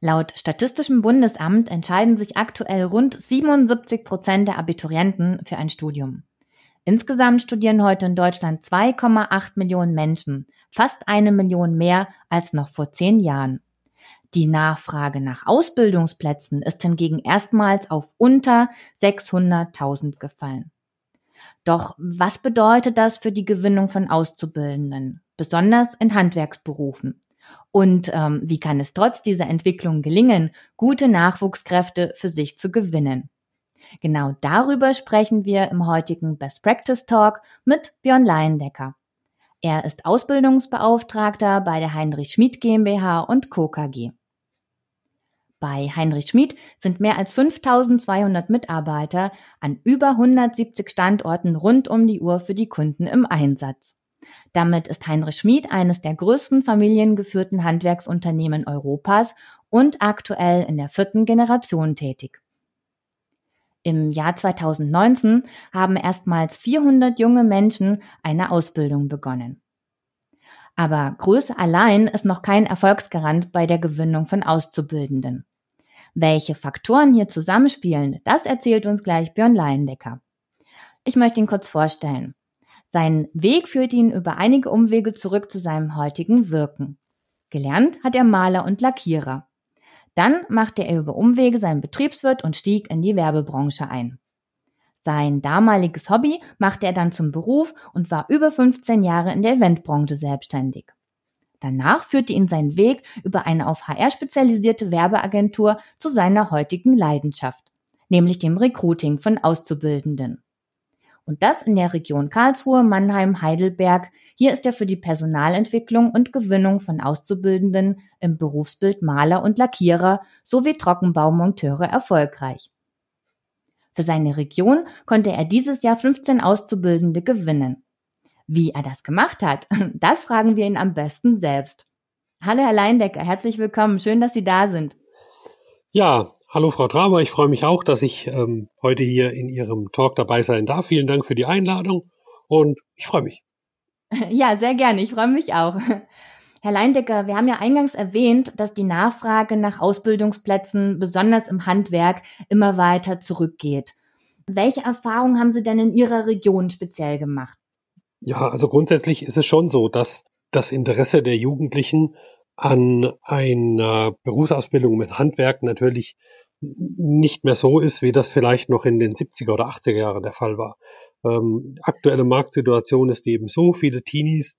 Laut Statistischem Bundesamt entscheiden sich aktuell rund 77 Prozent der Abiturienten für ein Studium. Insgesamt studieren heute in Deutschland 2,8 Millionen Menschen, fast eine Million mehr als noch vor zehn Jahren. Die Nachfrage nach Ausbildungsplätzen ist hingegen erstmals auf unter 600.000 gefallen. Doch was bedeutet das für die Gewinnung von Auszubildenden, besonders in Handwerksberufen? Und ähm, wie kann es trotz dieser Entwicklung gelingen, gute Nachwuchskräfte für sich zu gewinnen? Genau darüber sprechen wir im heutigen Best Practice Talk mit Björn Leindecker. Er ist Ausbildungsbeauftragter bei der Heinrich Schmid GmbH und Co. KG. Bei Heinrich Schmid sind mehr als 5200 Mitarbeiter an über 170 Standorten rund um die Uhr für die Kunden im Einsatz. Damit ist Heinrich Schmid eines der größten familiengeführten Handwerksunternehmen Europas und aktuell in der vierten Generation tätig. Im Jahr 2019 haben erstmals 400 junge Menschen eine Ausbildung begonnen. Aber Größe allein ist noch kein Erfolgsgarant bei der Gewinnung von Auszubildenden. Welche Faktoren hier zusammenspielen, das erzählt uns gleich Björn Leindecker. Ich möchte ihn kurz vorstellen. Sein Weg führt ihn über einige Umwege zurück zu seinem heutigen Wirken. Gelernt hat er Maler und Lackierer. Dann machte er über Umwege seinen Betriebswirt und stieg in die Werbebranche ein. Sein damaliges Hobby machte er dann zum Beruf und war über 15 Jahre in der Eventbranche selbstständig. Danach führte ihn sein Weg über eine auf HR spezialisierte Werbeagentur zu seiner heutigen Leidenschaft, nämlich dem Recruiting von Auszubildenden. Und das in der Region Karlsruhe, Mannheim, Heidelberg. Hier ist er für die Personalentwicklung und Gewinnung von Auszubildenden im Berufsbild Maler und Lackierer sowie Trockenbaumonteure erfolgreich. Für seine Region konnte er dieses Jahr 15 Auszubildende gewinnen. Wie er das gemacht hat, das fragen wir ihn am besten selbst. Hallo Herr Leindecker, herzlich willkommen. Schön, dass Sie da sind. Ja, hallo Frau Traber, ich freue mich auch, dass ich ähm, heute hier in Ihrem Talk dabei sein darf. Vielen Dank für die Einladung und ich freue mich. Ja, sehr gerne, ich freue mich auch. Herr Leindecker, wir haben ja eingangs erwähnt, dass die Nachfrage nach Ausbildungsplätzen, besonders im Handwerk, immer weiter zurückgeht. Welche Erfahrungen haben Sie denn in Ihrer Region speziell gemacht? Ja, also grundsätzlich ist es schon so, dass das Interesse der Jugendlichen an einer Berufsausbildung mit Handwerk natürlich nicht mehr so ist, wie das vielleicht noch in den 70er oder 80er Jahren der Fall war. Ähm, aktuelle Marktsituation ist eben so, viele Teenies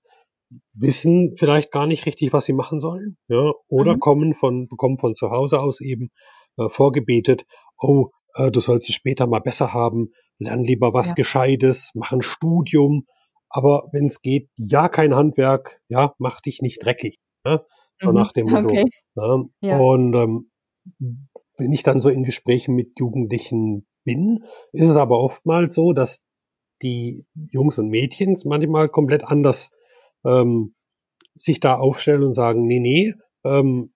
wissen vielleicht gar nicht richtig, was sie machen sollen, ja, oder mhm. kommen von, bekommen von zu Hause aus eben äh, vorgebetet, oh, äh, du sollst es später mal besser haben, lern lieber was ja. Gescheites, mach ein Studium, aber wenn es geht, ja, kein Handwerk, ja, mach dich nicht dreckig. Ja? So mhm. nach dem Motto. Okay. Ne? Ja. Und ähm, wenn ich dann so in Gesprächen mit Jugendlichen bin, ist es aber oftmals so, dass die Jungs und Mädchen manchmal komplett anders ähm, sich da aufstellen und sagen, nee, nee, ähm,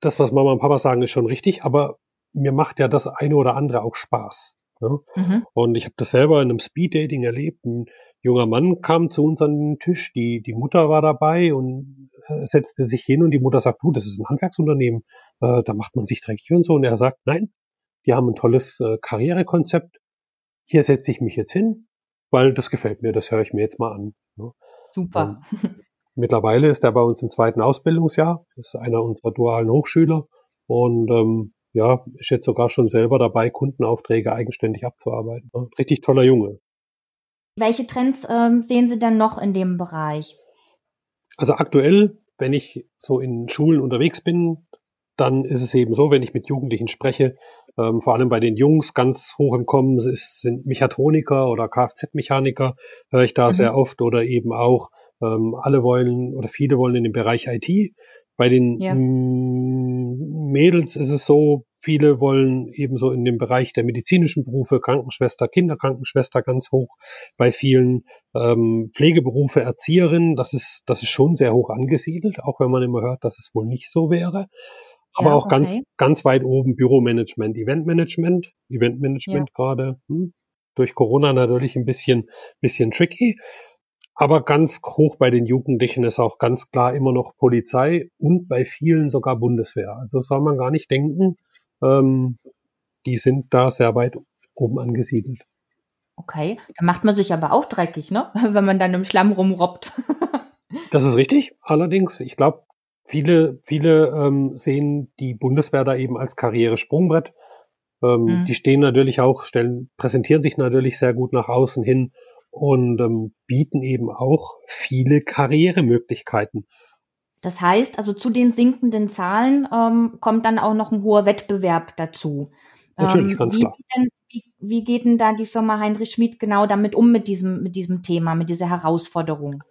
das, was Mama und Papa sagen, ist schon richtig, aber mir macht ja das eine oder andere auch Spaß. Ne? Mhm. Und ich habe das selber in einem Speed-Dating erlebt. Ein junger Mann kam zu uns an den Tisch, die, die Mutter war dabei und äh, setzte sich hin und die Mutter sagt, du, das ist ein Handwerksunternehmen, äh, da macht man sich dreckig und so. Und er sagt, nein, die haben ein tolles äh, Karrierekonzept. Hier setze ich mich jetzt hin, weil das gefällt mir, das höre ich mir jetzt mal an. Ne? Super. Ähm, mittlerweile ist er bei uns im zweiten Ausbildungsjahr, ist einer unserer dualen Hochschüler und ähm, ja, ist jetzt sogar schon selber dabei, Kundenaufträge eigenständig abzuarbeiten. Ne? Richtig toller Junge. Welche Trends ähm, sehen Sie denn noch in dem Bereich? Also aktuell, wenn ich so in Schulen unterwegs bin, dann ist es eben so, wenn ich mit Jugendlichen spreche, ähm, vor allem bei den Jungs ganz hoch im Kommen ist, sind Mechatroniker oder Kfz-Mechaniker, höre ich da mhm. sehr oft, oder eben auch ähm, alle wollen oder viele wollen in den Bereich IT. Bei den ja. Mädels ist es so, viele wollen ebenso in dem Bereich der medizinischen Berufe, Krankenschwester, Kinderkrankenschwester ganz hoch, bei vielen ähm, Pflegeberufe, Erzieherin, das ist, das ist schon sehr hoch angesiedelt, auch wenn man immer hört, dass es wohl nicht so wäre. Aber ja, auch okay. ganz, ganz weit oben Büromanagement, Eventmanagement, Eventmanagement ja. gerade, hm, durch Corona natürlich ein bisschen, bisschen tricky. Aber ganz hoch bei den Jugendlichen ist auch ganz klar immer noch Polizei und bei vielen sogar Bundeswehr. Also soll man gar nicht denken, ähm, die sind da sehr weit oben angesiedelt. Okay, da macht man sich aber auch dreckig, ne? Wenn man dann im Schlamm rumrobbt. das ist richtig. Allerdings, ich glaube, viele, viele ähm, sehen die Bundeswehr da eben als Karrieresprungbrett. Ähm, mhm. Die stehen natürlich auch, stellen, präsentieren sich natürlich sehr gut nach außen hin und ähm, bieten eben auch viele Karrieremöglichkeiten. Das heißt, also zu den sinkenden Zahlen ähm, kommt dann auch noch ein hoher Wettbewerb dazu. Natürlich, ähm, ganz wie klar. Denn, wie, wie geht denn da die Firma Heinrich Schmid genau damit um mit diesem, mit diesem Thema, mit dieser Herausforderung?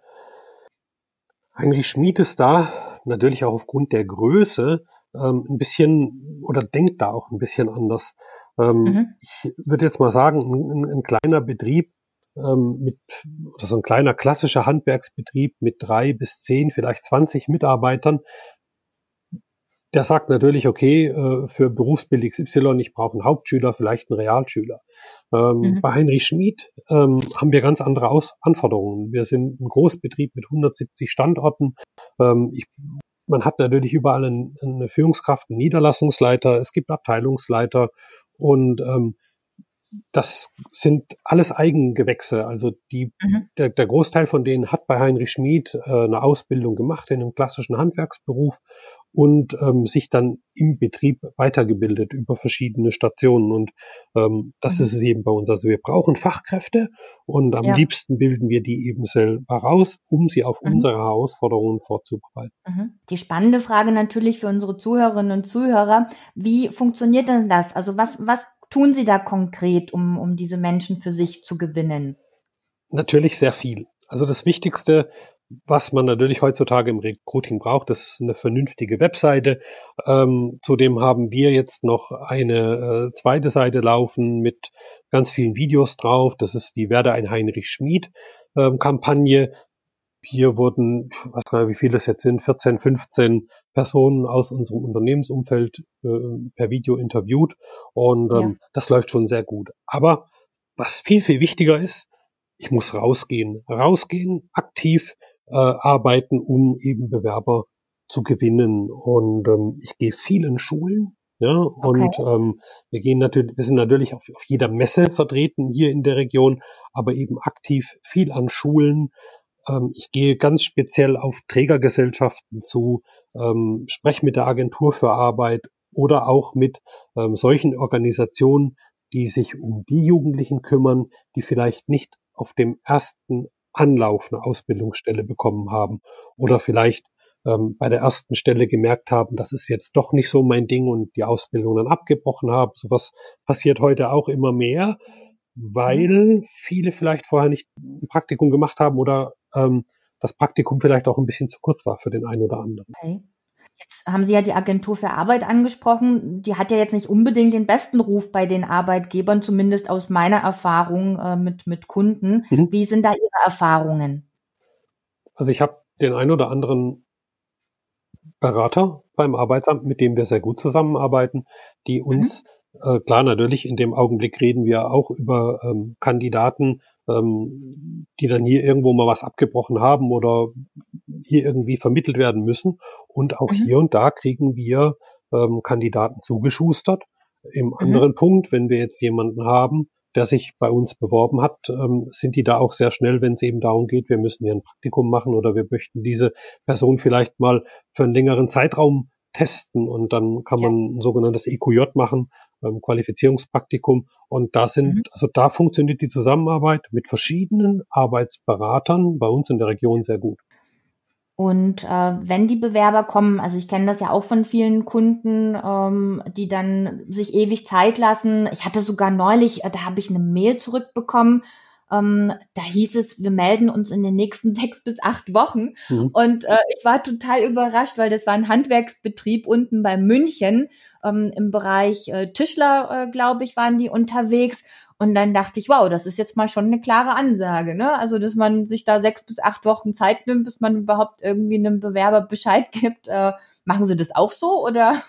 Heinrich Schmid ist da natürlich auch aufgrund der Größe ähm, ein bisschen oder denkt da auch ein bisschen anders. Ähm, mhm. Ich würde jetzt mal sagen, ein, ein kleiner Betrieb ähm, mit oder so ein kleiner klassischer Handwerksbetrieb mit drei bis zehn, vielleicht zwanzig Mitarbeitern, der sagt natürlich, okay, äh, für Berufsbild XY, ich brauche einen Hauptschüler, vielleicht einen Realschüler. Ähm, mhm. Bei Heinrich Schmid ähm, haben wir ganz andere Aus Anforderungen. Wir sind ein Großbetrieb mit 170 Standorten. Ähm, ich, man hat natürlich überall einen, eine Führungskraft, einen Niederlassungsleiter, es gibt Abteilungsleiter und ähm, das sind alles Eigengewächse. Also die, mhm. der, der Großteil von denen hat bei Heinrich Schmid äh, eine Ausbildung gemacht in einem klassischen Handwerksberuf und ähm, sich dann im Betrieb weitergebildet über verschiedene Stationen. Und ähm, das mhm. ist es eben bei uns. Also wir brauchen Fachkräfte und am ja. liebsten bilden wir die eben selber raus, um sie auf mhm. unsere Herausforderungen vorzubereiten. Mhm. Die spannende Frage natürlich für unsere Zuhörerinnen und Zuhörer, wie funktioniert denn das? Also was, was tun Sie da konkret, um, um diese Menschen für sich zu gewinnen? Natürlich sehr viel. Also das Wichtigste, was man natürlich heutzutage im Recruiting braucht, ist eine vernünftige Webseite. Ähm, zudem haben wir jetzt noch eine äh, zweite Seite laufen mit ganz vielen Videos drauf. Das ist die Werde ein Heinrich Schmid ähm, Kampagne. Hier wurden, ich weiß gar nicht, wie viele es jetzt sind, 14, 15 Personen aus unserem Unternehmensumfeld äh, per Video interviewt und ähm, ja. das läuft schon sehr gut. Aber was viel, viel wichtiger ist, ich muss rausgehen, rausgehen, aktiv äh, arbeiten, um eben Bewerber zu gewinnen. Und ähm, ich gehe viel in Schulen, ja, und okay. ähm, wir gehen natürlich, wir sind natürlich auf, auf jeder Messe vertreten hier in der Region, aber eben aktiv viel an Schulen, ich gehe ganz speziell auf Trägergesellschaften zu, ähm, spreche mit der Agentur für Arbeit oder auch mit ähm, solchen Organisationen, die sich um die Jugendlichen kümmern, die vielleicht nicht auf dem ersten Anlauf eine Ausbildungsstelle bekommen haben oder vielleicht ähm, bei der ersten Stelle gemerkt haben, das ist jetzt doch nicht so mein Ding und die Ausbildung dann abgebrochen haben. Sowas passiert heute auch immer mehr, weil mhm. viele vielleicht vorher nicht ein Praktikum gemacht haben oder ähm, das Praktikum vielleicht auch ein bisschen zu kurz war für den einen oder anderen. Okay. Jetzt haben Sie ja die Agentur für Arbeit angesprochen. Die hat ja jetzt nicht unbedingt den besten Ruf bei den Arbeitgebern, zumindest aus meiner Erfahrung äh, mit, mit Kunden. Mhm. Wie sind da Ihre Erfahrungen? Also ich habe den einen oder anderen Berater beim Arbeitsamt, mit dem wir sehr gut zusammenarbeiten, die uns, mhm. Äh, klar natürlich, in dem Augenblick reden wir auch über ähm, Kandidaten, ähm, die dann hier irgendwo mal was abgebrochen haben oder hier irgendwie vermittelt werden müssen. Und auch mhm. hier und da kriegen wir ähm, Kandidaten zugeschustert. Im mhm. anderen Punkt, wenn wir jetzt jemanden haben, der sich bei uns beworben hat, ähm, sind die da auch sehr schnell, wenn es eben darum geht, wir müssen hier ein Praktikum machen oder wir möchten diese Person vielleicht mal für einen längeren Zeitraum testen und dann kann man ein sogenanntes EQJ machen, ähm, Qualifizierungspraktikum. Und da sind, mhm. also da funktioniert die Zusammenarbeit mit verschiedenen Arbeitsberatern bei uns in der Region sehr gut. Und äh, wenn die Bewerber kommen, also ich kenne das ja auch von vielen Kunden, ähm, die dann sich ewig Zeit lassen. Ich hatte sogar neulich, äh, da habe ich eine Mail zurückbekommen ähm, da hieß es, wir melden uns in den nächsten sechs bis acht Wochen. Mhm. Und äh, ich war total überrascht, weil das war ein Handwerksbetrieb unten bei München. Ähm, Im Bereich äh, Tischler, äh, glaube ich, waren die unterwegs. Und dann dachte ich, wow, das ist jetzt mal schon eine klare Ansage, ne? Also, dass man sich da sechs bis acht Wochen Zeit nimmt, bis man überhaupt irgendwie einem Bewerber Bescheid gibt. Äh, machen Sie das auch so oder?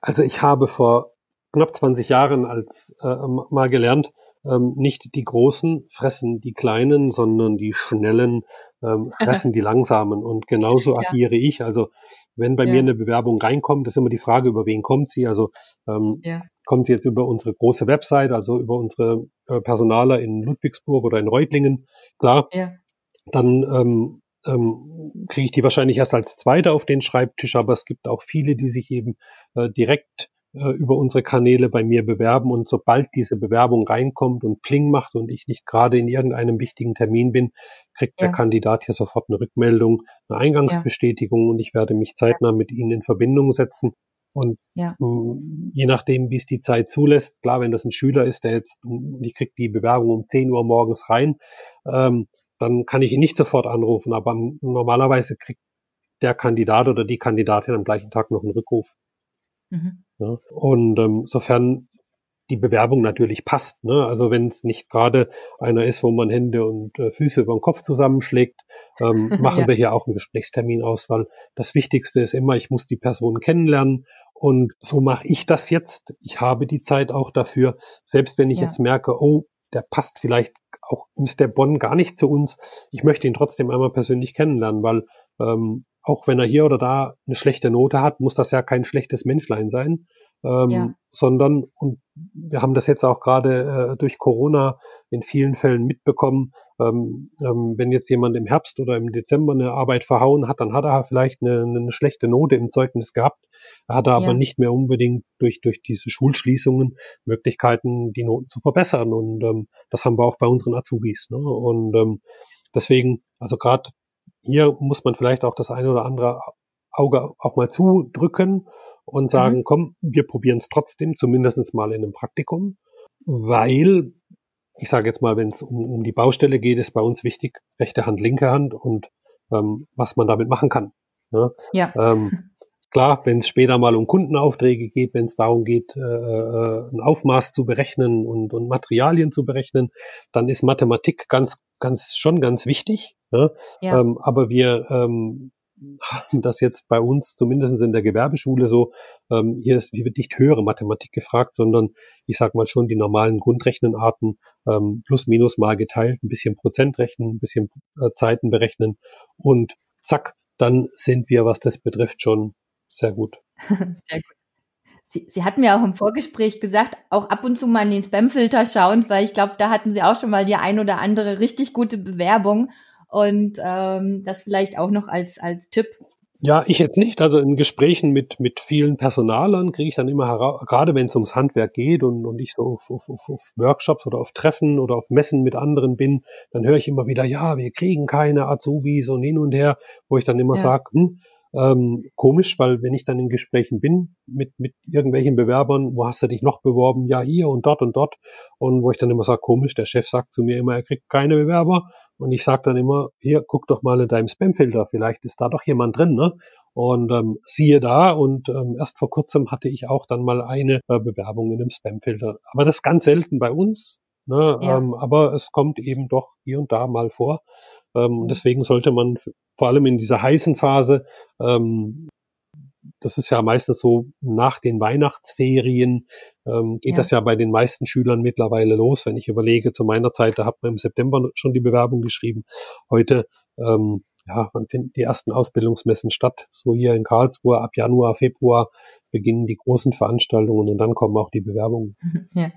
Also ich habe vor knapp 20 Jahren als äh, mal gelernt, ähm, nicht die Großen fressen die Kleinen, sondern die Schnellen ähm, fressen die Langsamen. Und genauso ja. agiere ich. Also wenn bei ja. mir eine Bewerbung reinkommt, ist immer die Frage, über wen kommt sie. Also ähm, ja. kommt sie jetzt über unsere große Website, also über unsere äh, Personaler in Ludwigsburg oder in Reutlingen, klar. Dann ähm, ähm, kriege ich die wahrscheinlich erst als Zweite auf den Schreibtisch, aber es gibt auch viele, die sich eben äh, direkt über unsere Kanäle bei mir bewerben und sobald diese Bewerbung reinkommt und Pling macht und ich nicht gerade in irgendeinem wichtigen Termin bin, kriegt ja. der Kandidat hier sofort eine Rückmeldung, eine Eingangsbestätigung ja. und ich werde mich zeitnah mit Ihnen in Verbindung setzen. Und ja. mm, je nachdem, wie es die Zeit zulässt, klar, wenn das ein Schüler ist, der jetzt, und ich kriege die Bewerbung um 10 Uhr morgens rein, ähm, dann kann ich ihn nicht sofort anrufen, aber normalerweise kriegt der Kandidat oder die Kandidatin am gleichen Tag noch einen Rückruf. Mhm. Ja, und ähm, sofern die Bewerbung natürlich passt. Ne? Also wenn es nicht gerade einer ist, wo man Hände und äh, Füße über den Kopf zusammenschlägt, ähm, machen ja. wir hier auch einen Gesprächstermin aus, weil das Wichtigste ist immer, ich muss die Person kennenlernen und so mache ich das jetzt. Ich habe die Zeit auch dafür, selbst wenn ich ja. jetzt merke, oh, der passt vielleicht auch Mr. Bonn gar nicht zu uns. Ich möchte ihn trotzdem einmal persönlich kennenlernen, weil ähm, auch wenn er hier oder da eine schlechte Note hat, muss das ja kein schlechtes Menschlein sein, ähm, ja. sondern, und wir haben das jetzt auch gerade äh, durch Corona in vielen Fällen mitbekommen, ähm, ähm, wenn jetzt jemand im Herbst oder im Dezember eine Arbeit verhauen hat, dann hat er vielleicht eine, eine schlechte Note im Zeugnis gehabt, er hat aber ja. nicht mehr unbedingt durch, durch diese Schulschließungen Möglichkeiten, die Noten zu verbessern und ähm, das haben wir auch bei unseren Azubis. Ne? Und ähm, deswegen, also gerade hier muss man vielleicht auch das eine oder andere Auge auch mal zudrücken und sagen, mhm. komm, wir probieren es trotzdem, zumindest mal in einem Praktikum, weil, ich sage jetzt mal, wenn es um, um die Baustelle geht, ist bei uns wichtig, rechte Hand, linke Hand und ähm, was man damit machen kann. Ne? Ja. Ähm, klar, wenn es später mal um Kundenaufträge geht, wenn es darum geht, äh, äh, ein Aufmaß zu berechnen und, und Materialien zu berechnen, dann ist Mathematik ganz, ganz schon ganz wichtig. Ne? Ja. Ähm, aber wir ähm, haben das jetzt bei uns, zumindest in der Gewerbeschule so, ähm, hier, ist, hier wird nicht höhere Mathematik gefragt, sondern ich sag mal schon die normalen Grundrechnenarten, ähm, plus minus mal geteilt, ein bisschen Prozent rechnen, ein bisschen äh, Zeiten berechnen und zack, dann sind wir, was das betrifft, schon sehr gut. sehr gut. Sie, Sie hatten mir auch im Vorgespräch gesagt, auch ab und zu mal in den Spamfilter schauen, weil ich glaube, da hatten Sie auch schon mal die ein oder andere richtig gute Bewerbung. Und ähm, das vielleicht auch noch als, als Tipp. Ja, ich jetzt nicht. Also in Gesprächen mit, mit vielen Personalern kriege ich dann immer heraus, gerade wenn es ums Handwerk geht und, und ich so auf, auf, auf Workshops oder auf Treffen oder auf Messen mit anderen bin, dann höre ich immer wieder, ja, wir kriegen keine Azubis und hin und her, wo ich dann immer ja. sage, hm, ähm, komisch, weil wenn ich dann in Gesprächen bin mit, mit irgendwelchen Bewerbern, wo hast du dich noch beworben? Ja, hier und dort und dort. Und wo ich dann immer sage, komisch, der Chef sagt zu mir immer, er kriegt keine Bewerber. Und ich sage dann immer, hier, guck doch mal in deinem Spamfilter, vielleicht ist da doch jemand drin, ne? Und ähm, siehe da, und ähm, erst vor kurzem hatte ich auch dann mal eine äh, Bewerbung in dem Spamfilter. Aber das ist ganz selten bei uns. Ne? Ja. Ähm, aber es kommt eben doch hier und da mal vor. Ähm, mhm. Deswegen sollte man vor allem in dieser heißen Phase, ähm, das ist ja meistens so nach den Weihnachtsferien, ähm, geht ja. das ja bei den meisten Schülern mittlerweile los. Wenn ich überlege, zu meiner Zeit, da hat man im September schon die Bewerbung geschrieben. Heute ähm, ja, man findet die ersten Ausbildungsmessen statt. So hier in Karlsruhe ab Januar, Februar beginnen die großen Veranstaltungen und dann kommen auch die Bewerbungen. Ja.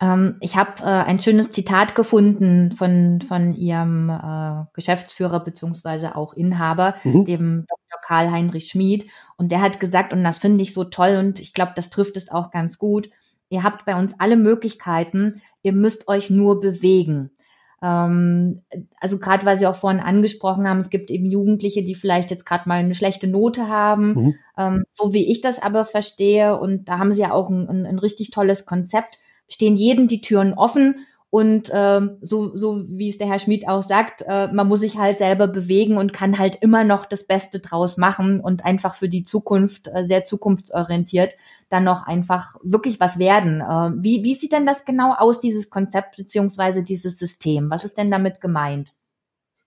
Ähm, ich habe äh, ein schönes Zitat gefunden von, von Ihrem äh, Geschäftsführer beziehungsweise auch Inhaber, mhm. dem Dr. Karl-Heinrich Schmid. Und der hat gesagt, und das finde ich so toll und ich glaube, das trifft es auch ganz gut, ihr habt bei uns alle Möglichkeiten, ihr müsst euch nur bewegen. Ähm, also gerade weil Sie auch vorhin angesprochen haben, es gibt eben Jugendliche, die vielleicht jetzt gerade mal eine schlechte Note haben, mhm. ähm, so wie ich das aber verstehe. Und da haben Sie ja auch ein, ein, ein richtig tolles Konzept stehen jedem die Türen offen Und ähm, so, so wie es der Herr Schmid auch sagt, äh, man muss sich halt selber bewegen und kann halt immer noch das Beste draus machen und einfach für die Zukunft äh, sehr zukunftsorientiert dann noch einfach wirklich was werden. Äh, wie, wie sieht denn das genau aus, dieses Konzept beziehungsweise dieses System? Was ist denn damit gemeint?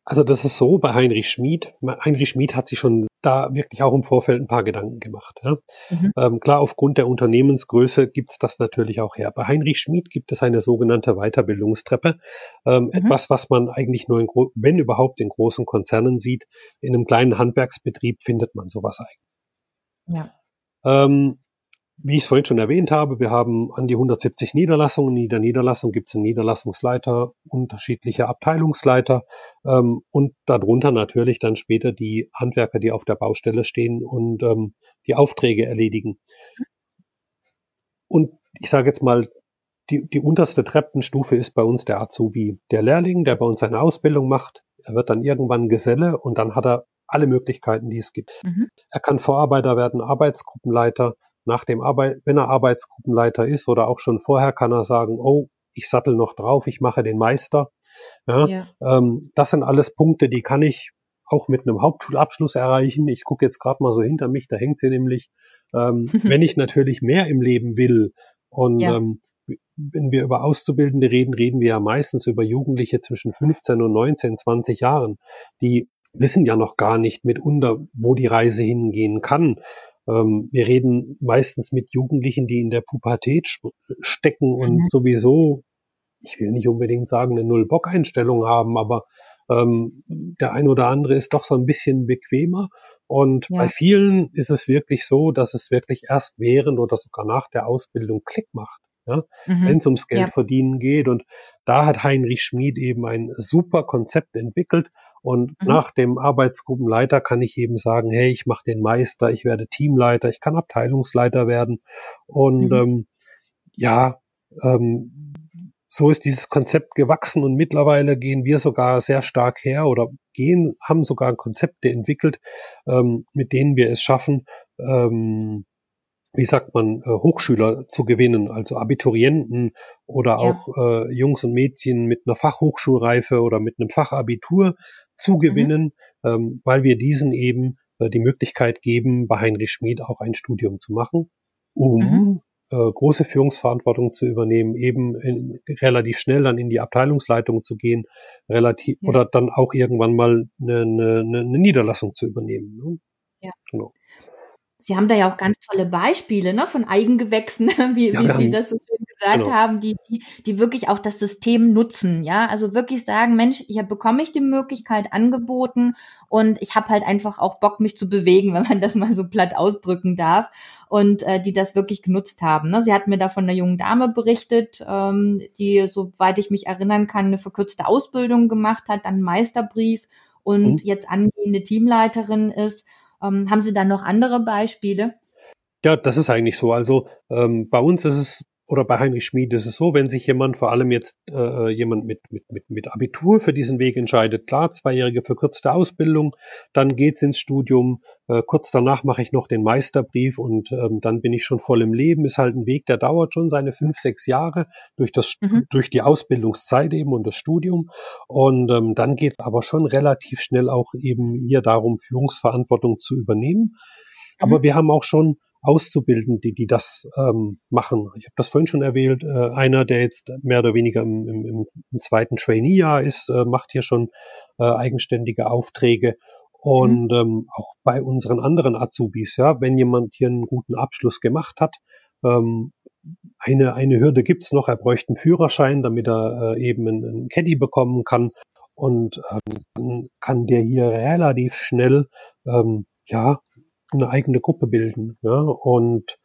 Also das ist so bei Heinrich Schmid. Heinrich Schmid hat sich schon da wirklich auch im Vorfeld ein paar Gedanken gemacht. Ja. Mhm. Ähm, klar, aufgrund der Unternehmensgröße gibt's das natürlich auch her. Bei Heinrich Schmid gibt es eine sogenannte Weiterbildungstreppe. Ähm, mhm. Etwas, was man eigentlich nur, in, wenn überhaupt, in großen Konzernen sieht. In einem kleinen Handwerksbetrieb findet man sowas eigentlich. Ja. Ähm, wie ich es vorhin schon erwähnt habe, wir haben an die 170 Niederlassungen. In jeder Niederlassung gibt es einen Niederlassungsleiter, unterschiedliche Abteilungsleiter ähm, und darunter natürlich dann später die Handwerker, die auf der Baustelle stehen und ähm, die Aufträge erledigen. Und ich sage jetzt mal, die, die unterste Treppenstufe ist bei uns der Azubi, der Lehrling, der bei uns eine Ausbildung macht. Er wird dann irgendwann Geselle und dann hat er alle Möglichkeiten, die es gibt. Mhm. Er kann Vorarbeiter werden, Arbeitsgruppenleiter, nach dem Arbeit, wenn er Arbeitsgruppenleiter ist oder auch schon vorher, kann er sagen, oh, ich sattel noch drauf, ich mache den Meister. Ja, ja. Ähm, das sind alles Punkte, die kann ich auch mit einem Hauptschulabschluss erreichen. Ich gucke jetzt gerade mal so hinter mich, da hängt sie nämlich. Ähm, wenn ich natürlich mehr im Leben will und ja. ähm, wenn wir über Auszubildende reden, reden wir ja meistens über Jugendliche zwischen 15 und 19, 20 Jahren. Die wissen ja noch gar nicht mitunter, wo die Reise hingehen kann. Ähm, wir reden meistens mit Jugendlichen, die in der Pubertät stecken und mhm. sowieso, ich will nicht unbedingt sagen, eine Null-Bock-Einstellung haben, aber ähm, der ein oder andere ist doch so ein bisschen bequemer. Und ja. bei vielen ist es wirklich so, dass es wirklich erst während oder sogar nach der Ausbildung Klick macht. Ja, mhm. wenn es ums Geld ja. verdienen geht. Und da hat Heinrich Schmid eben ein super Konzept entwickelt, und mhm. nach dem Arbeitsgruppenleiter kann ich eben sagen, hey, ich mache den Meister, ich werde Teamleiter, ich kann Abteilungsleiter werden. Und mhm. ähm, ja, ähm, so ist dieses Konzept gewachsen und mittlerweile gehen wir sogar sehr stark her oder gehen, haben sogar Konzepte entwickelt, ähm, mit denen wir es schaffen, ähm, wie sagt man, äh, Hochschüler zu gewinnen, also Abiturienten oder ja. auch äh, Jungs und Mädchen mit einer Fachhochschulreife oder mit einem Fachabitur zu gewinnen, mhm. ähm, weil wir diesen eben äh, die Möglichkeit geben, bei Heinrich Schmid auch ein Studium zu machen, um mhm. äh, große Führungsverantwortung zu übernehmen, eben in, relativ schnell dann in die Abteilungsleitung zu gehen, relativ ja. oder dann auch irgendwann mal eine, eine, eine Niederlassung zu übernehmen. Ne? Ja. Genau. Sie haben da ja auch ganz tolle Beispiele ne, von Eigengewächsen, wie, ja, wie Sie das so schön gesagt genau. haben, die, die, die wirklich auch das System nutzen. Ja, also wirklich sagen, Mensch, hier bekomme ich die Möglichkeit angeboten und ich habe halt einfach auch Bock, mich zu bewegen, wenn man das mal so platt ausdrücken darf. Und äh, die das wirklich genutzt haben. Ne? Sie hat mir da von einer jungen Dame berichtet, ähm, die, soweit ich mich erinnern kann, eine verkürzte Ausbildung gemacht hat, dann Meisterbrief und mhm. jetzt angehende Teamleiterin ist ähm, haben Sie da noch andere Beispiele? Ja, das ist eigentlich so. Also ähm, bei uns ist es oder bei Heinrich Schmid ist es so, wenn sich jemand, vor allem jetzt äh, jemand mit, mit, mit, mit Abitur für diesen Weg entscheidet, klar, zweijährige verkürzte Ausbildung, dann geht's ins Studium, äh, kurz danach mache ich noch den Meisterbrief und ähm, dann bin ich schon voll im Leben. Ist halt ein Weg, der dauert schon seine fünf, sechs Jahre durch das mhm. durch die Ausbildungszeit eben und das Studium. Und ähm, dann geht's aber schon relativ schnell auch eben hier darum, Führungsverantwortung zu übernehmen. Aber mhm. wir haben auch schon auszubilden, die, die das ähm, machen. Ich habe das vorhin schon erwähnt. Äh, einer, der jetzt mehr oder weniger im, im, im zweiten Trainee-Jahr ist, äh, macht hier schon äh, eigenständige Aufträge. Und mhm. ähm, auch bei unseren anderen Azubis, ja, wenn jemand hier einen guten Abschluss gemacht hat, ähm, eine, eine Hürde gibt's noch, er bräuchte einen Führerschein, damit er äh, eben einen, einen Caddy bekommen kann. Und ähm, kann der hier relativ schnell ähm, ja eine eigene Gruppe bilden ja, und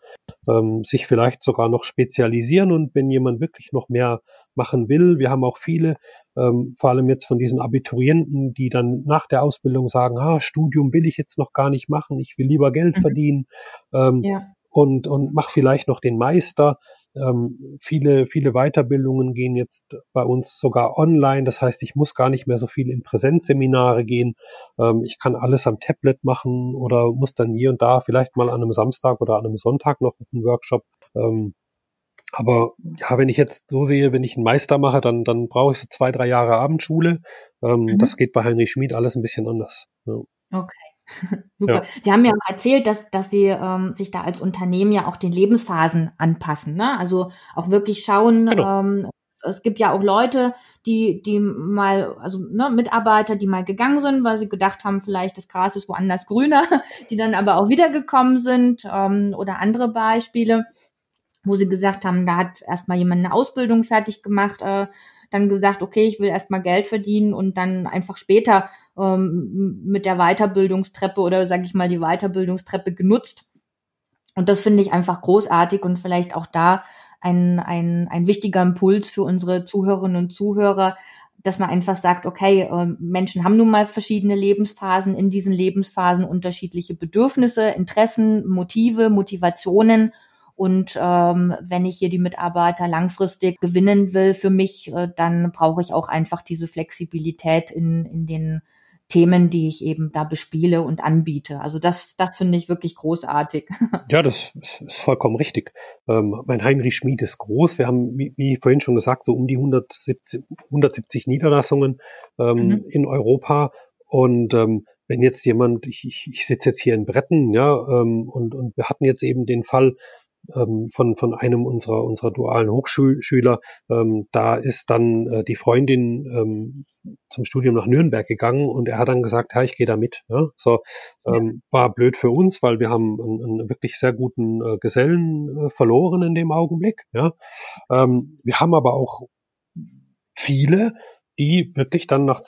ähm, sich vielleicht sogar noch spezialisieren und wenn jemand wirklich noch mehr machen will, wir haben auch viele, ähm, vor allem jetzt von diesen Abiturienten, die dann nach der Ausbildung sagen, ah, Studium will ich jetzt noch gar nicht machen, ich will lieber Geld mhm. verdienen ähm, ja. Und, und mach vielleicht noch den Meister. Ähm, viele, viele Weiterbildungen gehen jetzt bei uns sogar online. Das heißt, ich muss gar nicht mehr so viel in Präsenzseminare gehen. Ähm, ich kann alles am Tablet machen oder muss dann hier und da vielleicht mal an einem Samstag oder an einem Sonntag noch auf einen Workshop. Ähm, Aber ja, wenn ich jetzt so sehe, wenn ich einen Meister mache, dann, dann brauche ich so zwei, drei Jahre Abendschule. Ähm, mhm. Das geht bei Heinrich Schmid alles ein bisschen anders. Ja. Okay. Super. Ja. Sie haben ja auch erzählt, dass, dass Sie ähm, sich da als Unternehmen ja auch den Lebensphasen anpassen. Ne? Also auch wirklich schauen, genau. ähm, es gibt ja auch Leute, die, die mal, also ne, Mitarbeiter, die mal gegangen sind, weil sie gedacht haben, vielleicht das Gras ist woanders grüner, die dann aber auch wiedergekommen sind ähm, oder andere Beispiele, wo sie gesagt haben, da hat erstmal jemand eine Ausbildung fertig gemacht, äh, dann gesagt, okay, ich will erstmal Geld verdienen und dann einfach später ähm, mit der Weiterbildungstreppe oder sage ich mal die Weiterbildungstreppe genutzt. Und das finde ich einfach großartig und vielleicht auch da ein, ein, ein wichtiger Impuls für unsere Zuhörerinnen und Zuhörer, dass man einfach sagt, okay, äh, Menschen haben nun mal verschiedene Lebensphasen, in diesen Lebensphasen unterschiedliche Bedürfnisse, Interessen, Motive, Motivationen. Und ähm, wenn ich hier die Mitarbeiter langfristig gewinnen will für mich, äh, dann brauche ich auch einfach diese Flexibilität in, in den Themen, die ich eben da bespiele und anbiete. Also das, das finde ich wirklich großartig. Ja, das ist vollkommen richtig. Ähm, mein Heinrich Schmied ist groß. Wir haben, wie, wie vorhin schon gesagt, so um die 170, 170 Niederlassungen ähm, mhm. in Europa. Und ähm, wenn jetzt jemand, ich, ich, ich sitze jetzt hier in Bretten, ja, ähm, und, und wir hatten jetzt eben den Fall, von, von einem unserer, unserer dualen Hochschüler. Ähm, da ist dann äh, die Freundin ähm, zum Studium nach Nürnberg gegangen und er hat dann gesagt, ja, ich gehe da mit. Ja? So ähm, ja. war blöd für uns, weil wir haben einen, einen wirklich sehr guten äh, Gesellen äh, verloren in dem Augenblick. Ja? Ähm, wir haben aber auch viele, die wirklich dann nach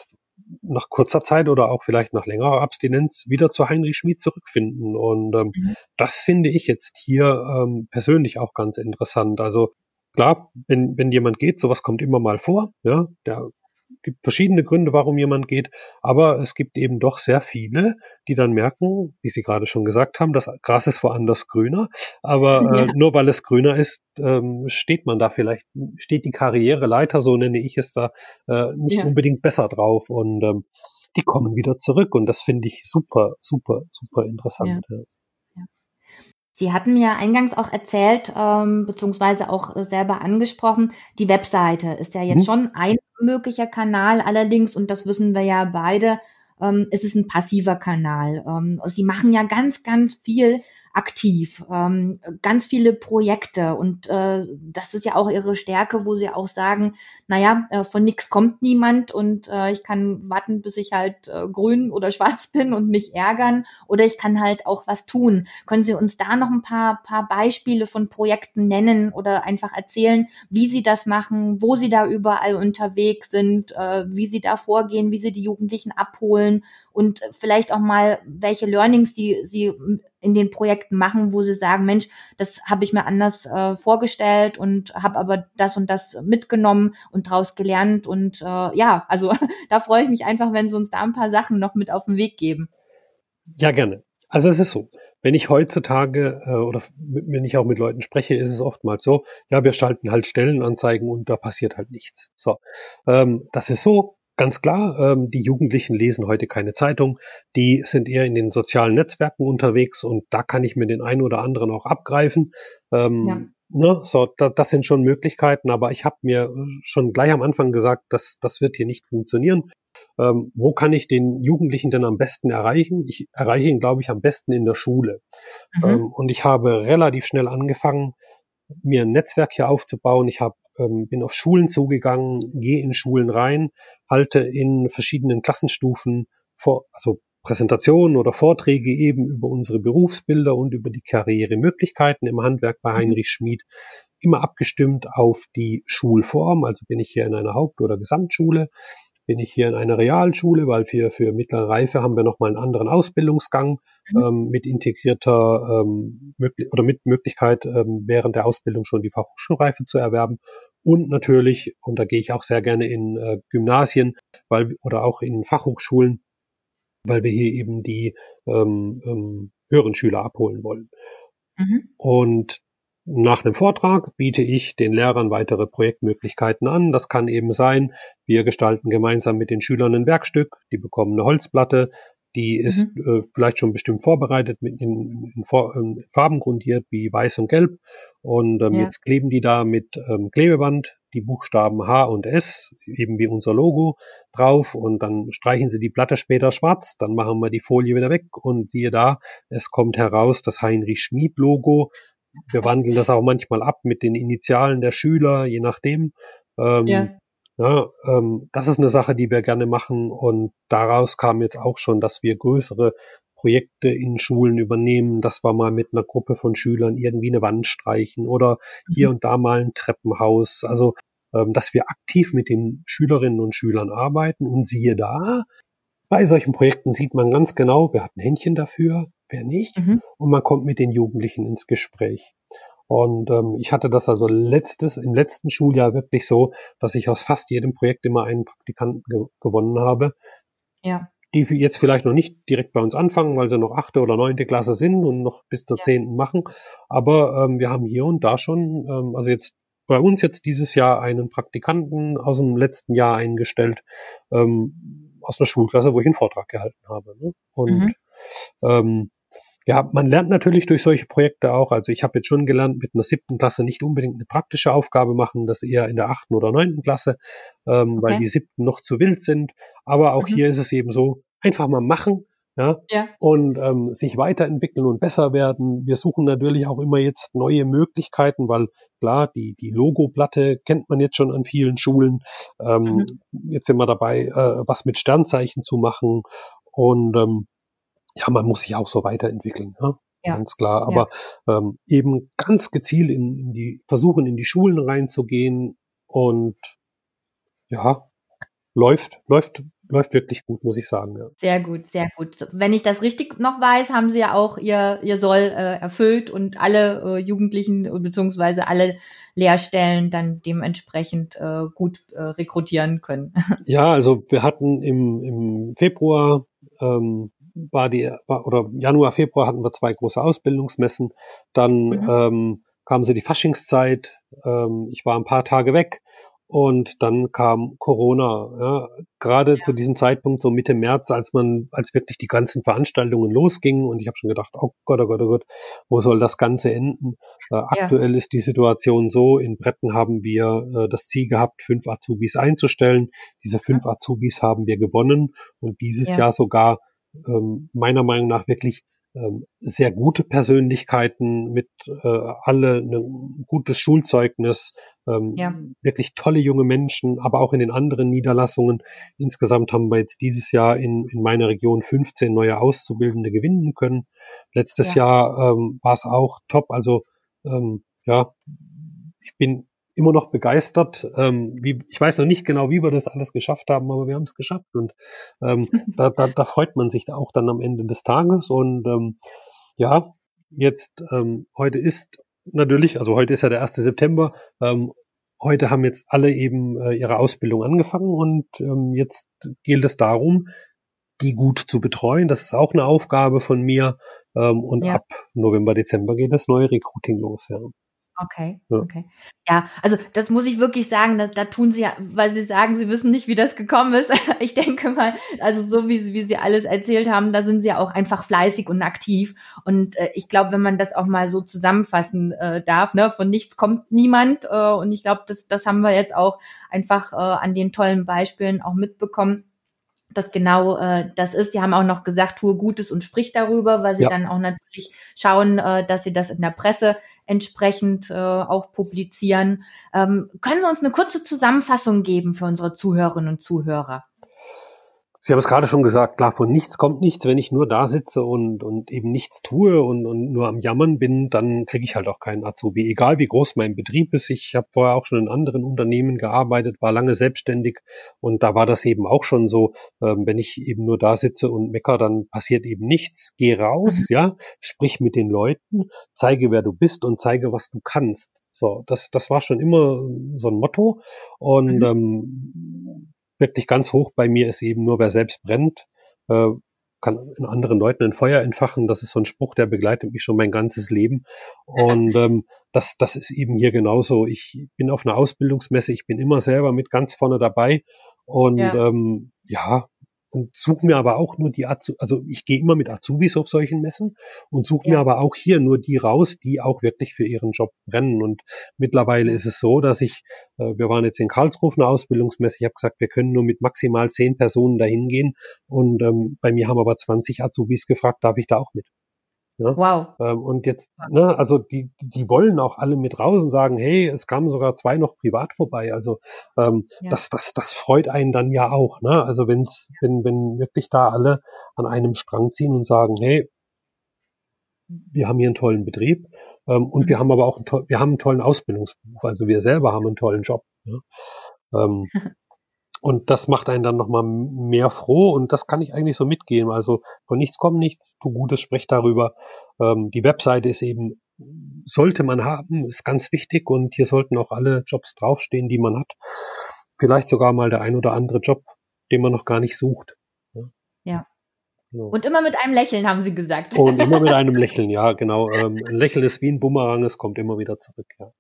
nach kurzer Zeit oder auch vielleicht nach längerer Abstinenz wieder zu Heinrich Schmid zurückfinden. Und ähm, mhm. das finde ich jetzt hier ähm, persönlich auch ganz interessant. Also klar, wenn, wenn jemand geht, sowas kommt immer mal vor, ja, der gibt verschiedene Gründe, warum jemand geht, aber es gibt eben doch sehr viele, die dann merken, wie Sie gerade schon gesagt haben, das Gras ist woanders grüner, aber äh, nur weil es grüner ist, ähm, steht man da vielleicht, steht die Karriereleiter, so nenne ich es da, äh, nicht ja. unbedingt besser drauf und ähm, die kommen wieder zurück und das finde ich super, super, super interessant. Ja. Sie hatten mir eingangs auch erzählt, ähm, beziehungsweise auch selber angesprochen, die Webseite ist ja jetzt mhm. schon ein möglicher Kanal, allerdings, und das wissen wir ja beide, ähm, ist ein passiver Kanal. Ähm, Sie machen ja ganz, ganz viel aktiv, ähm, ganz viele Projekte und äh, das ist ja auch ihre Stärke, wo sie auch sagen, naja, äh, von nichts kommt niemand und äh, ich kann warten, bis ich halt äh, grün oder schwarz bin und mich ärgern oder ich kann halt auch was tun. Können Sie uns da noch ein paar, paar Beispiele von Projekten nennen oder einfach erzählen, wie Sie das machen, wo Sie da überall unterwegs sind, äh, wie Sie da vorgehen, wie Sie die Jugendlichen abholen und vielleicht auch mal, welche Learnings Sie, Sie in den Projekten machen, wo sie sagen, Mensch, das habe ich mir anders äh, vorgestellt und habe aber das und das mitgenommen und daraus gelernt. Und äh, ja, also da freue ich mich einfach, wenn sie uns da ein paar Sachen noch mit auf den Weg geben. Ja, gerne. Also es ist so. Wenn ich heutzutage äh, oder wenn ich auch mit Leuten spreche, ist es oftmals so, ja, wir schalten halt Stellenanzeigen und da passiert halt nichts. So, ähm, das ist so, Ganz klar, ähm, die Jugendlichen lesen heute keine Zeitung, die sind eher in den sozialen Netzwerken unterwegs und da kann ich mir den einen oder anderen auch abgreifen. Ähm, ja. Ne, so, da, das sind schon Möglichkeiten, aber ich habe mir schon gleich am Anfang gesagt, dass das wird hier nicht funktionieren. Ähm, wo kann ich den Jugendlichen denn am besten erreichen? Ich erreiche ihn, glaube ich, am besten in der Schule. Mhm. Ähm, und ich habe relativ schnell angefangen, mir ein Netzwerk hier aufzubauen. Ich hab, ähm, bin auf Schulen zugegangen, gehe in Schulen rein, halte in verschiedenen Klassenstufen vor, also Präsentationen oder Vorträge eben über unsere Berufsbilder und über die Karrieremöglichkeiten im Handwerk bei mhm. Heinrich Schmid, immer abgestimmt auf die Schulform. Also bin ich hier in einer Haupt- oder Gesamtschule, bin ich hier in einer Realschule, weil für, für mittlere Reife haben wir nochmal einen anderen Ausbildungsgang. Ähm, mit integrierter ähm, oder mit Möglichkeit, ähm, während der Ausbildung schon die Fachhochschulreife zu erwerben. Und natürlich, und da gehe ich auch sehr gerne in äh, Gymnasien weil, oder auch in Fachhochschulen, weil wir hier eben die ähm, ähm, höheren Schüler abholen wollen. Mhm. Und nach einem Vortrag biete ich den Lehrern weitere Projektmöglichkeiten an. Das kann eben sein, wir gestalten gemeinsam mit den Schülern ein Werkstück, die bekommen eine Holzplatte, Die ist mhm. äh, vielleicht schon bestimmt vorbereitet, mit in, in, in, Farben grundiert wie weiß und gelb. Und ähm, ja. jetzt kleben die da mit ähm, Klebeband die Buchstaben H und S, eben wie unser Logo, drauf und dann streichen sie die Platte später schwarz, dann machen wir die Folie wieder weg und siehe da, es kommt heraus das Heinrich Schmid Logo. Wir wandeln das auch manchmal ab mit den Initialen der Schüler, je nachdem. Ähm, ja. Ja, ähm, das ist eine Sache, die wir gerne machen und daraus kam jetzt auch schon, dass wir größere Projekte in Schulen übernehmen, dass wir mal mit einer Gruppe von Schülern irgendwie eine Wand streichen oder hier mhm. und da mal ein Treppenhaus. Also, ähm, dass wir aktiv mit den Schülerinnen und Schülern arbeiten und siehe da, bei solchen Projekten sieht man ganz genau, wer hat ein Händchen dafür, wer nicht mhm. und man kommt mit den Jugendlichen ins Gespräch. Und ähm, ich hatte das also letztes, im letzten Schuljahr wirklich so, dass ich aus fast jedem Projekt immer einen Praktikanten ge gewonnen habe. Ja. Die jetzt vielleicht noch nicht direkt bei uns anfangen, weil sie noch achte oder neunte Klasse sind und noch bis zur zehnten ja. machen. Aber ähm, wir haben hier und da schon, ähm, also jetzt bei uns jetzt dieses Jahr einen Praktikanten aus dem letzten Jahr eingestellt, ähm, aus einer Schulklasse, wo ich einen Vortrag gehalten habe. Ne? Und mhm. ähm, ja, man lernt natürlich durch solche Projekte auch. Also ich habe jetzt schon gelernt, mit einer siebten Klasse nicht unbedingt eine praktische Aufgabe machen, das eher in der achten oder neunten Klasse, ähm, okay. weil die siebten noch zu wild sind. Aber auch mhm. hier ist es eben so, einfach mal machen, ja, ja. und ähm, sich weiterentwickeln und besser werden. Wir suchen natürlich auch immer jetzt neue Möglichkeiten, weil klar, die, die Logoplatte kennt man jetzt schon an vielen Schulen. Ähm, mhm. Jetzt sind wir dabei, äh, was mit Sternzeichen zu machen. Und ähm, ja, man muss sich auch so weiterentwickeln, ja? ja. ganz klar. Aber ja. ähm, eben ganz gezielt in, in die, versuchen in die Schulen reinzugehen und ja, läuft, läuft, läuft wirklich gut, muss ich sagen. Ja. Sehr gut, sehr gut. Wenn ich das richtig noch weiß, haben Sie ja auch Ihr, Ihr Soll äh, erfüllt und alle äh, Jugendlichen beziehungsweise alle Lehrstellen dann dementsprechend äh, gut äh, rekrutieren können. Ja, also wir hatten im, im Februar ähm, war die, war, oder Januar, Februar hatten wir zwei große Ausbildungsmessen. Dann mhm. ähm, kam so die Faschingszeit. Ähm, ich war ein paar Tage weg und dann kam Corona. Ja, Gerade ja. zu diesem Zeitpunkt, so Mitte März, als man, als wirklich die ganzen Veranstaltungen losgingen und ich habe schon gedacht, oh Gott, oh Gott, oh Gott, wo soll das Ganze enden? Äh, ja. Aktuell ist die Situation so, in Bretten haben wir äh, das Ziel gehabt, fünf Azubis einzustellen. Diese fünf Azubis haben wir gewonnen und dieses Jahr sogar ähm, meiner Meinung nach wirklich ähm, sehr gute Persönlichkeiten mit äh, alle ein gutes Schulzeugnis, ähm, ja. wirklich tolle junge Menschen, aber auch in den anderen Niederlassungen. Insgesamt haben wir jetzt dieses Jahr in, in meiner Region 15 neue Auszubildende gewinnen können. Letztes ja. Jahr ähm, war es auch top. Also ähm, ja, ich bin immer noch begeistert. Ähm, wie, ich weiß noch nicht genau, wie wir das alles geschafft haben, aber wir haben es geschafft und ähm, da, da, da freut man sich auch dann am Ende des Tages. Und ähm, ja, jetzt ähm, heute ist natürlich, also heute ist ja der 1. September, ähm, heute haben jetzt alle eben äh, ihre Ausbildung angefangen und ähm, jetzt gilt es darum, die gut zu betreuen. Das ist auch eine Aufgabe von mir. Ähm, und ja. ab November, Dezember geht das neue Recruiting los. Ja. Okay, ja. okay. Ja, also das muss ich wirklich sagen, dass, da tun sie ja, weil sie sagen, sie wissen nicht, wie das gekommen ist. Ich denke mal, also so wie, wie sie alles erzählt haben, da sind sie ja auch einfach fleißig und aktiv. Und äh, ich glaube, wenn man das auch mal so zusammenfassen äh, darf, ne, von nichts kommt niemand. Äh, und ich glaube, das, das haben wir jetzt auch einfach äh, an den tollen Beispielen auch mitbekommen dass genau äh, das ist. Sie haben auch noch gesagt, tue Gutes und sprich darüber, weil sie ja. dann auch natürlich schauen, äh, dass sie das in der Presse entsprechend äh, auch publizieren. Ähm, können Sie uns eine kurze Zusammenfassung geben für unsere Zuhörerinnen und Zuhörer? Sie haben es gerade schon gesagt, klar, von nichts kommt nichts. Wenn ich nur da sitze und, und eben nichts tue und, und nur am Jammern bin, dann kriege ich halt auch keinen Azubi. Egal wie groß mein Betrieb ist. Ich habe vorher auch schon in anderen Unternehmen gearbeitet, war lange selbstständig und da war das eben auch schon so, ähm, wenn ich eben nur da sitze und mecker, dann passiert eben nichts. Geh raus, mhm. ja, sprich mit den Leuten, zeige, wer du bist und zeige, was du kannst. So, das, das war schon immer so ein Motto. Und mhm. ähm, wirklich ganz hoch bei mir ist eben nur, wer selbst brennt, äh, kann in anderen Leuten ein Feuer entfachen. Das ist so ein Spruch, der begleitet mich schon mein ganzes Leben. Und ähm, das, das ist eben hier genauso. Ich bin auf einer Ausbildungsmesse, ich bin immer selber mit ganz vorne dabei. Und ja, ähm, ja und suche mir aber auch nur die Azubis, also ich gehe immer mit Azubis auf solchen Messen und suche ja. mir aber auch hier nur die raus, die auch wirklich für ihren Job brennen. Und mittlerweile ist es so, dass ich, äh, wir waren jetzt in Karlsruhe auf einer Ausbildungsmesse, ich habe gesagt, wir können nur mit maximal zehn Personen dahin gehen und ähm, bei mir haben aber 20 Azubis gefragt, darf ich da auch mit? Ja? Wow. Ähm, und jetzt, ne, also die, die wollen auch alle mit raus und sagen, hey, es kamen sogar zwei noch privat vorbei. Also ähm, ja. das, das, das freut einen dann ja auch. Ne? Also wenn's, wenn, wenn wirklich da alle an einem Strang ziehen und sagen, hey, wir haben hier einen tollen Betrieb ähm, und mhm. wir haben aber auch einen, wir haben einen tollen Ausbildungsberuf. Also wir selber haben einen tollen Job. Ja? Ähm, Und das macht einen dann nochmal mehr froh und das kann ich eigentlich so mitgeben. Also von nichts kommt nichts, tu Gutes, sprech darüber. Ähm, die Webseite ist eben, sollte man haben, ist ganz wichtig und hier sollten auch alle Jobs draufstehen, die man hat. Vielleicht sogar mal der ein oder andere Job, den man noch gar nicht sucht. Ja. ja. Genau. Und immer mit einem Lächeln, haben Sie gesagt. Und immer mit einem Lächeln, ja, genau. Ähm, ein Lächeln ist wie ein Bumerang, es kommt immer wieder zurück, ja.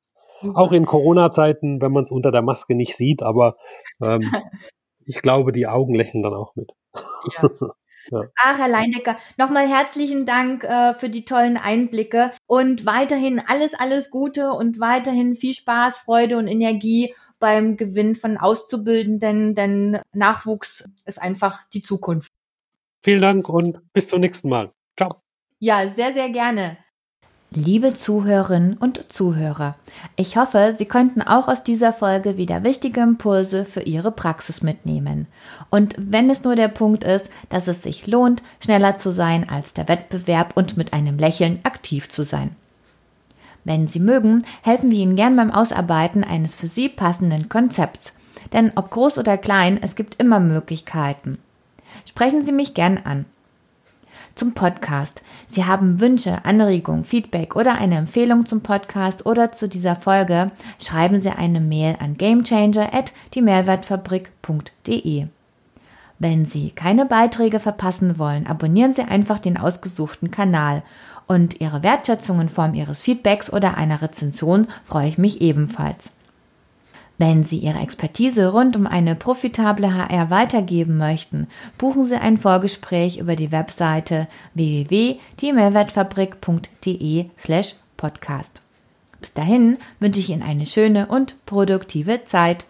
Auch in Corona-Zeiten, wenn man es unter der Maske nicht sieht, aber ähm, ich glaube, die Augen lächeln dann auch mit. Ja. Ja. Ach, Herr Leinecker, nochmal herzlichen Dank äh, für die tollen Einblicke und weiterhin alles, alles Gute und weiterhin viel Spaß, Freude und Energie beim Gewinn von Auszubildenden, denn Nachwuchs ist einfach die Zukunft. Vielen Dank und bis zum nächsten Mal. Ciao. Ja, sehr, sehr gerne. Liebe Zuhörerinnen und Zuhörer, ich hoffe, Sie konnten auch aus dieser Folge wieder wichtige Impulse für Ihre Praxis mitnehmen. Und wenn es nur der Punkt ist, dass es sich lohnt, schneller zu sein als der Wettbewerb und mit einem Lächeln aktiv zu sein. Wenn Sie mögen, helfen wir Ihnen gern beim Ausarbeiten eines für Sie passenden Konzepts. Denn ob groß oder klein, es gibt immer Möglichkeiten. Sprechen Sie mich gern an. Zum Podcast. Sie haben Wünsche, Anregungen, Feedback oder eine Empfehlung zum Podcast oder zu dieser Folge, schreiben Sie eine Mail an gamechanger@diemehrwertfabrik.de. Wenn Sie keine Beiträge verpassen wollen, abonnieren Sie einfach den ausgesuchten Kanal. Und Ihre Wertschätzung in Form Ihres Feedbacks oder einer Rezension freue ich mich ebenfalls. Wenn Sie Ihre Expertise rund um eine profitable HR weitergeben möchten, buchen Sie ein Vorgespräch über die Webseite www.diemehrwertfabrik.de slash podcast. Bis dahin wünsche ich Ihnen eine schöne und produktive Zeit.